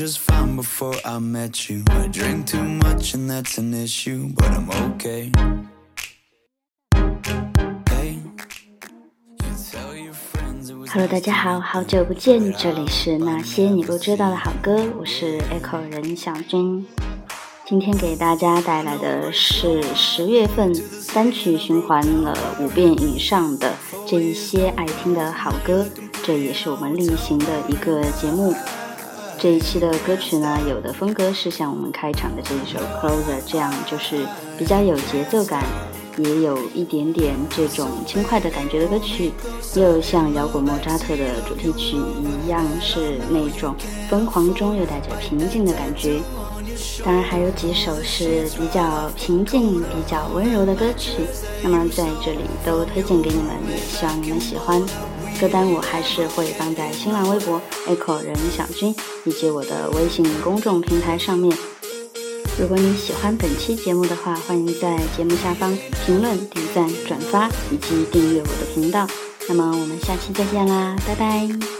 just fine before I met you. I drink too much and that's an issue, but I'm okay. Hello，大家好，好久不见，这里是那些你不知道的好歌，我是 Echo 任小军。今天给大家带来的是十月份单曲循环了五遍以上的这一些爱听的好歌，这也是我们例行的一个节目。这一期的歌曲呢，有的风格是像我们开场的这一首《Closer》这样，就是比较有节奏感，也有一点点这种轻快的感觉的歌曲，又像摇滚莫扎特的主题曲一样，是那种疯狂中又带着平静的感觉。当然还有几首是比较平静、比较温柔的歌曲，那么在这里都推荐给你们，也希望你们喜欢。歌单我还是会放在新浪微博 echo 人小军以及我的微信公众平台上面。如果你喜欢本期节目的话，欢迎在节目下方评论、点赞、转发以及订阅我的频道。那么我们下期再见啦，拜拜。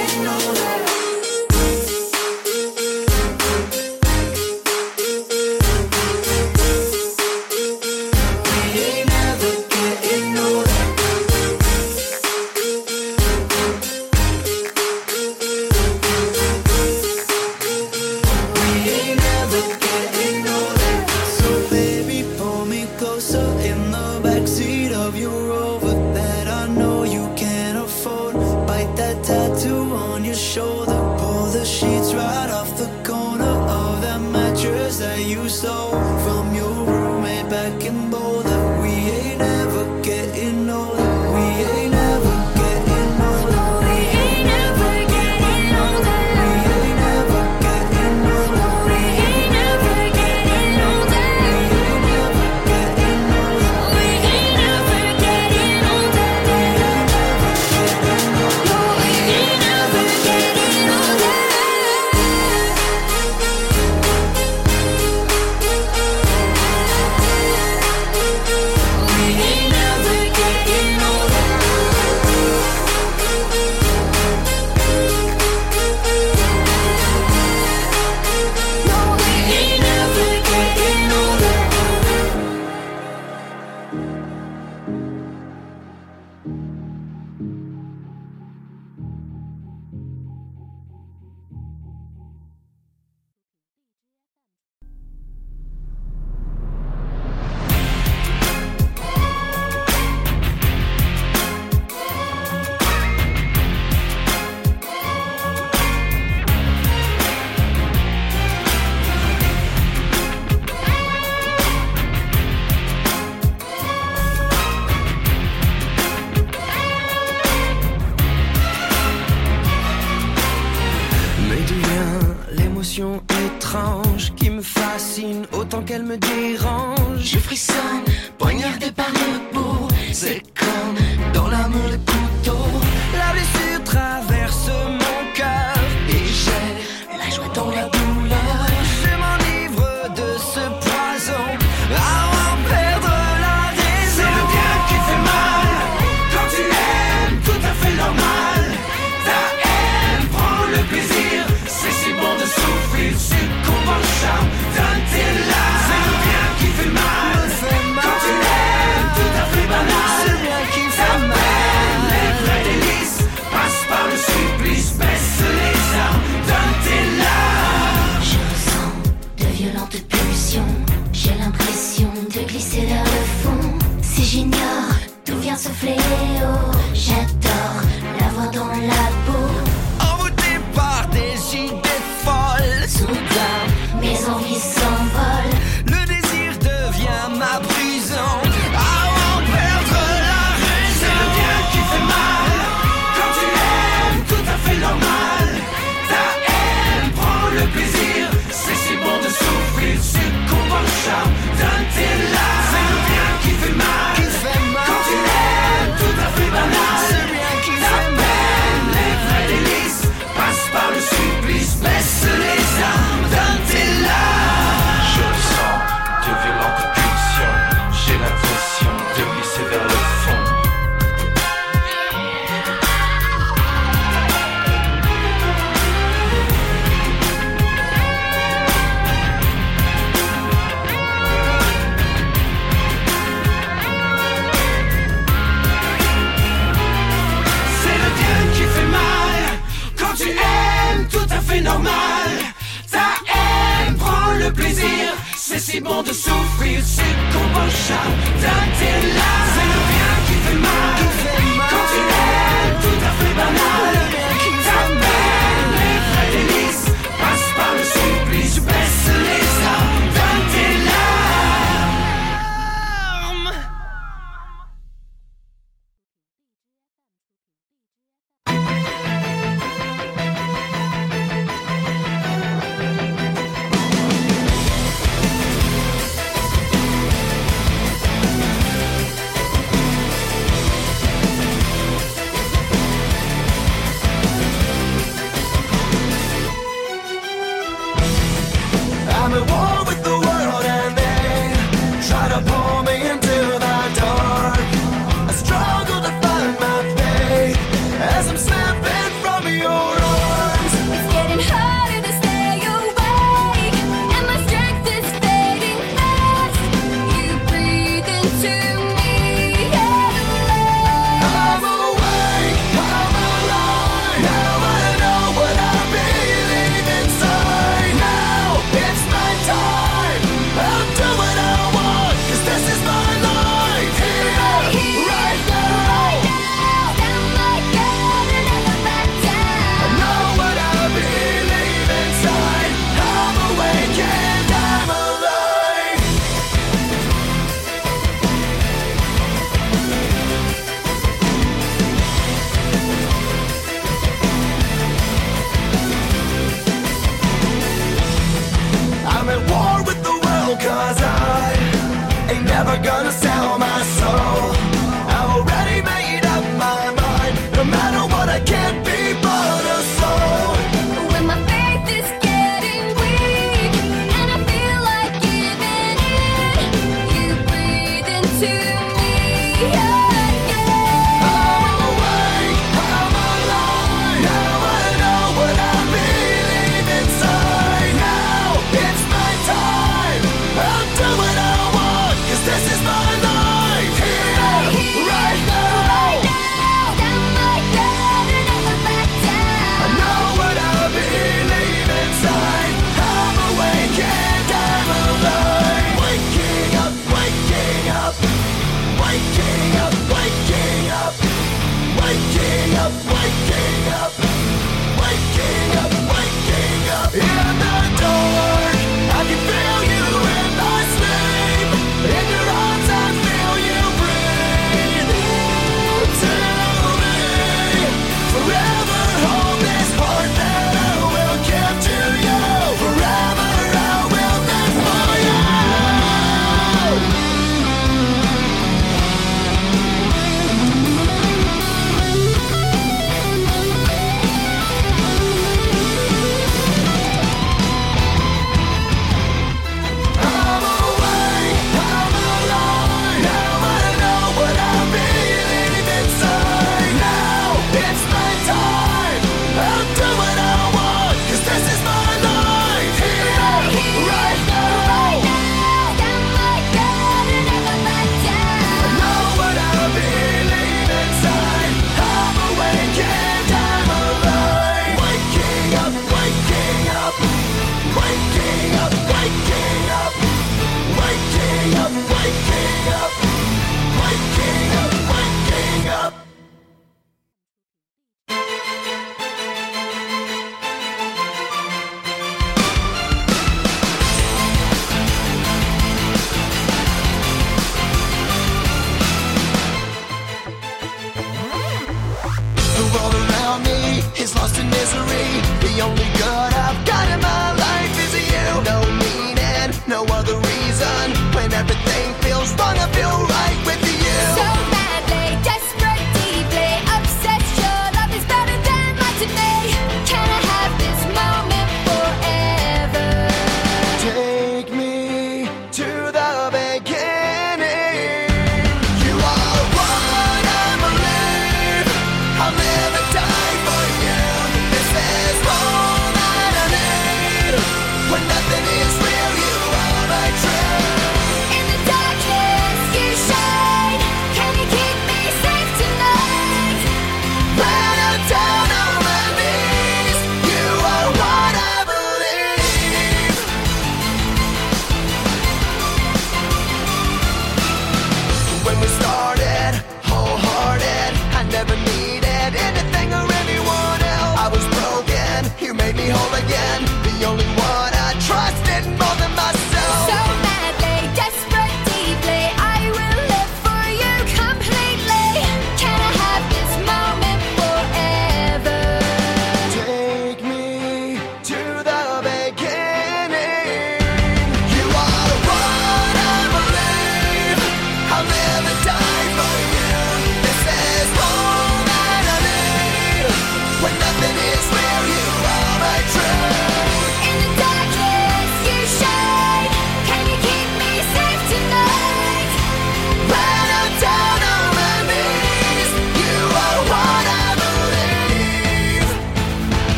sell my soul.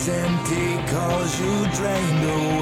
is empty cause you drained away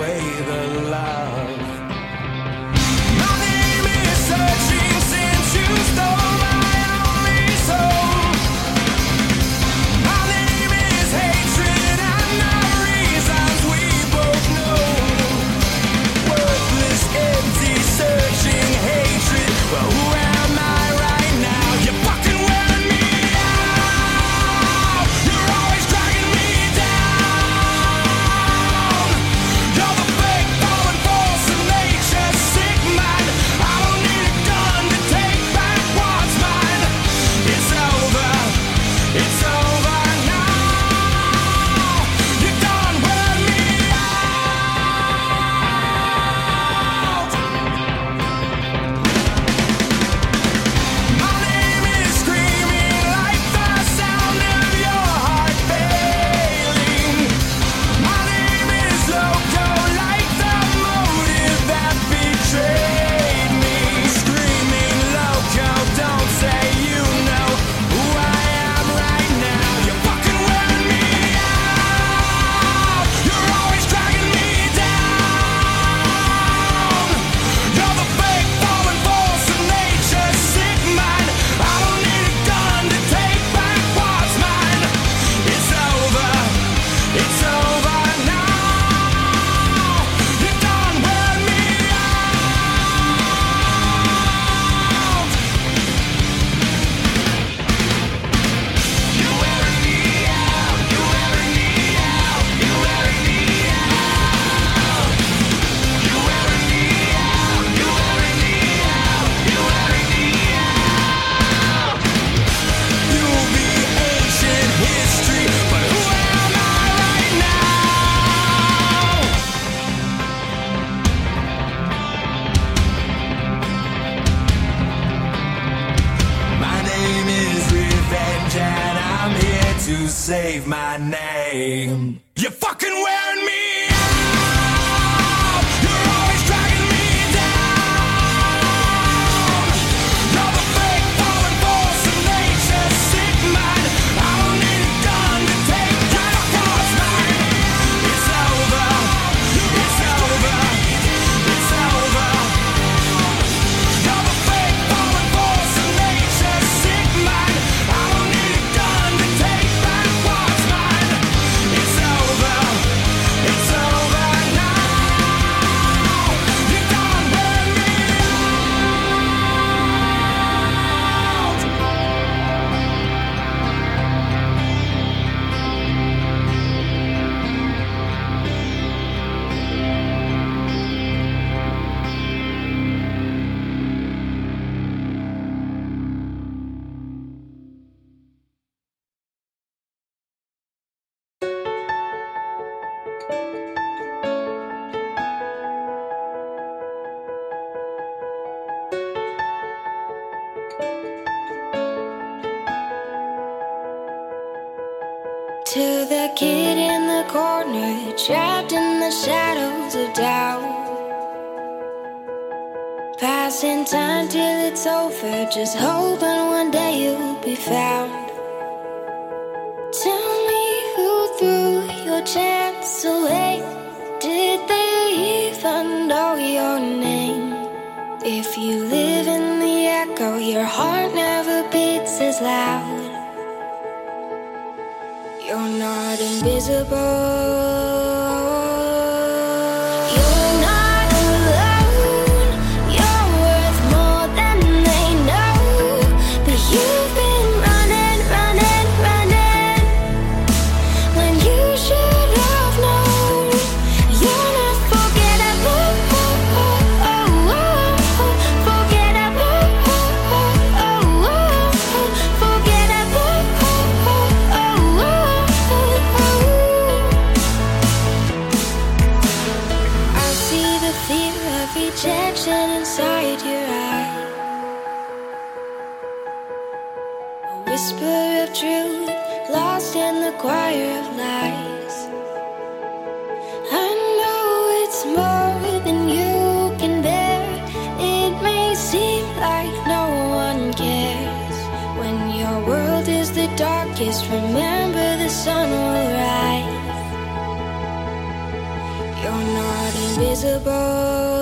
over, just hoping one day you'll be found. Tell me who threw your chance away. Did they even know your name? If you live in the echo, your heart never beats as loud. You're not invisible. the choir of lies. I know it's more than you can bear. It may seem like no one cares. When your world is the darkest, remember the sun will rise. You're not invisible.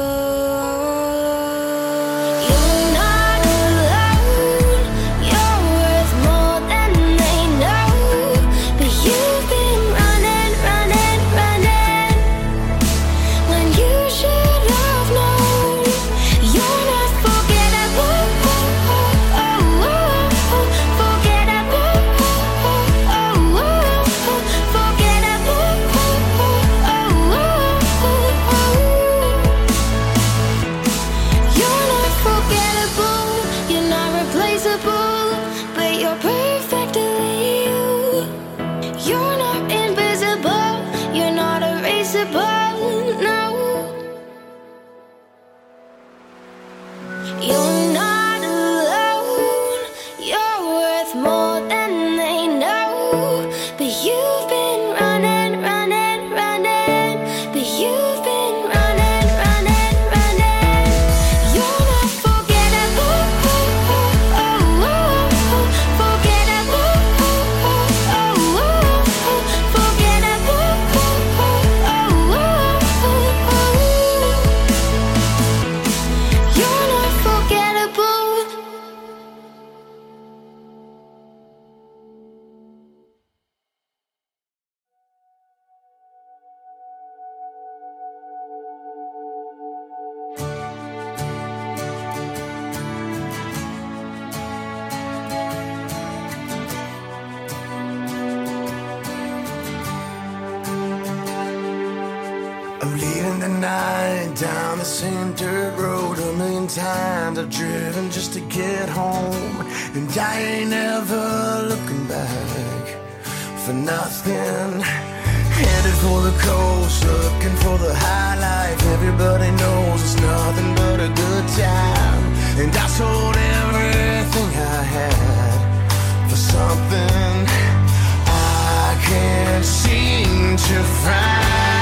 disappointed now. same dirt road a million times. I've driven just to get home, and I ain't ever looking back for nothing. Headed for the coast, looking for the high life. Everybody knows it's nothing but a good time. And I sold everything I had for something I can't seem to find.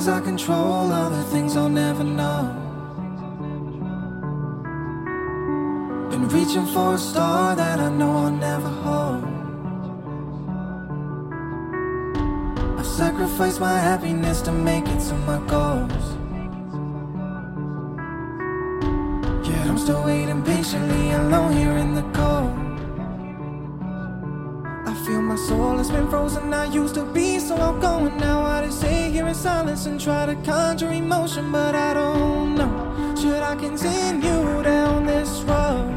Things I control, other things I'll never know. Been reaching for a star that I know I'll never hold. I've sacrificed my happiness to make it to my goals. Yet I'm still waiting patiently alone here in the cold. I feel my soul has been frozen. I used to be so I'm going Now I just sit here in silence and try to conjure emotion, but I don't know. Should I continue down this road?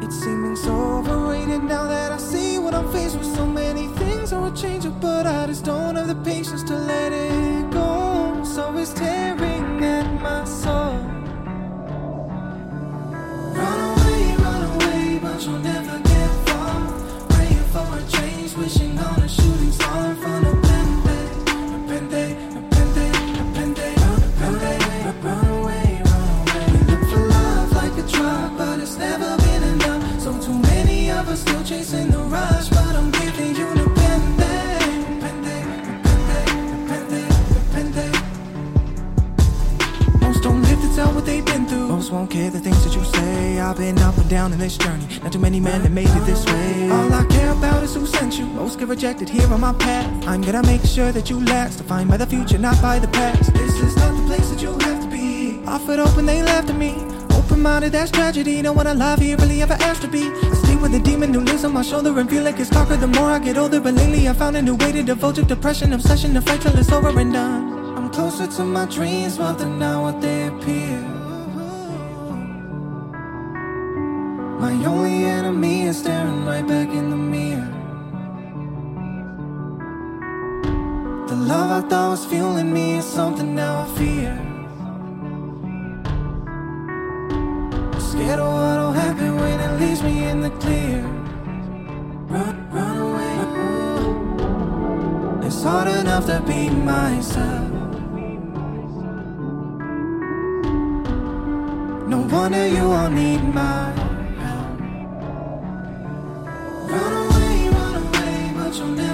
It's seeming so overrated now that I see what I'm faced with. So many things are a change, but I just don't have the patience to let it go. So it's tearing at my soul. Run away, run away, but you'll never get far. Praying for a change, wishing on won't care the things that you say. I've been up and down in this journey. Not too many men that made it this way. All I care about is who sent you. Most get rejected here on my path. I'm gonna make sure that you last. Defined by the future, not by the past. This is not the place that you have to be. Offered open, they laughed at me. Open minded, that's tragedy. No one alive here really ever asked to be. I stay with the demon who lives on my shoulder and feel like it's darker the more I get older. But lately I found a new way to devote to depression, obsession, to fight till it's over and done. I'm closer to my dreams, but they're not what they appear. My only enemy is staring right back in the mirror. The love I thought was fueling me is something now I fear. I'm Scared of what'll happen when it leaves me in the clear. Run, run away. It's hard enough to be myself. No wonder you all need my away,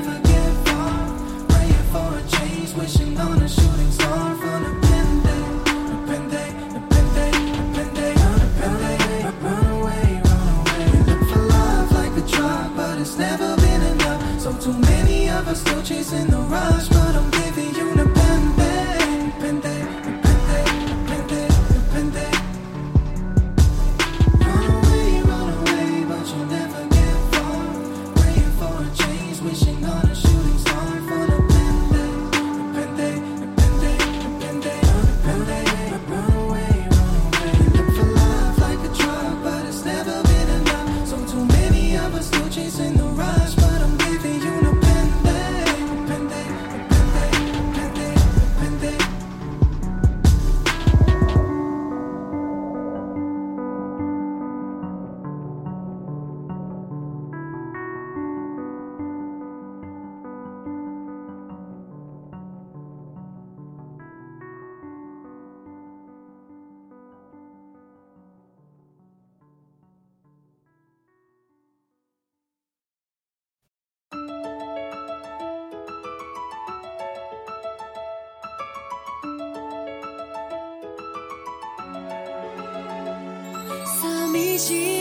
寂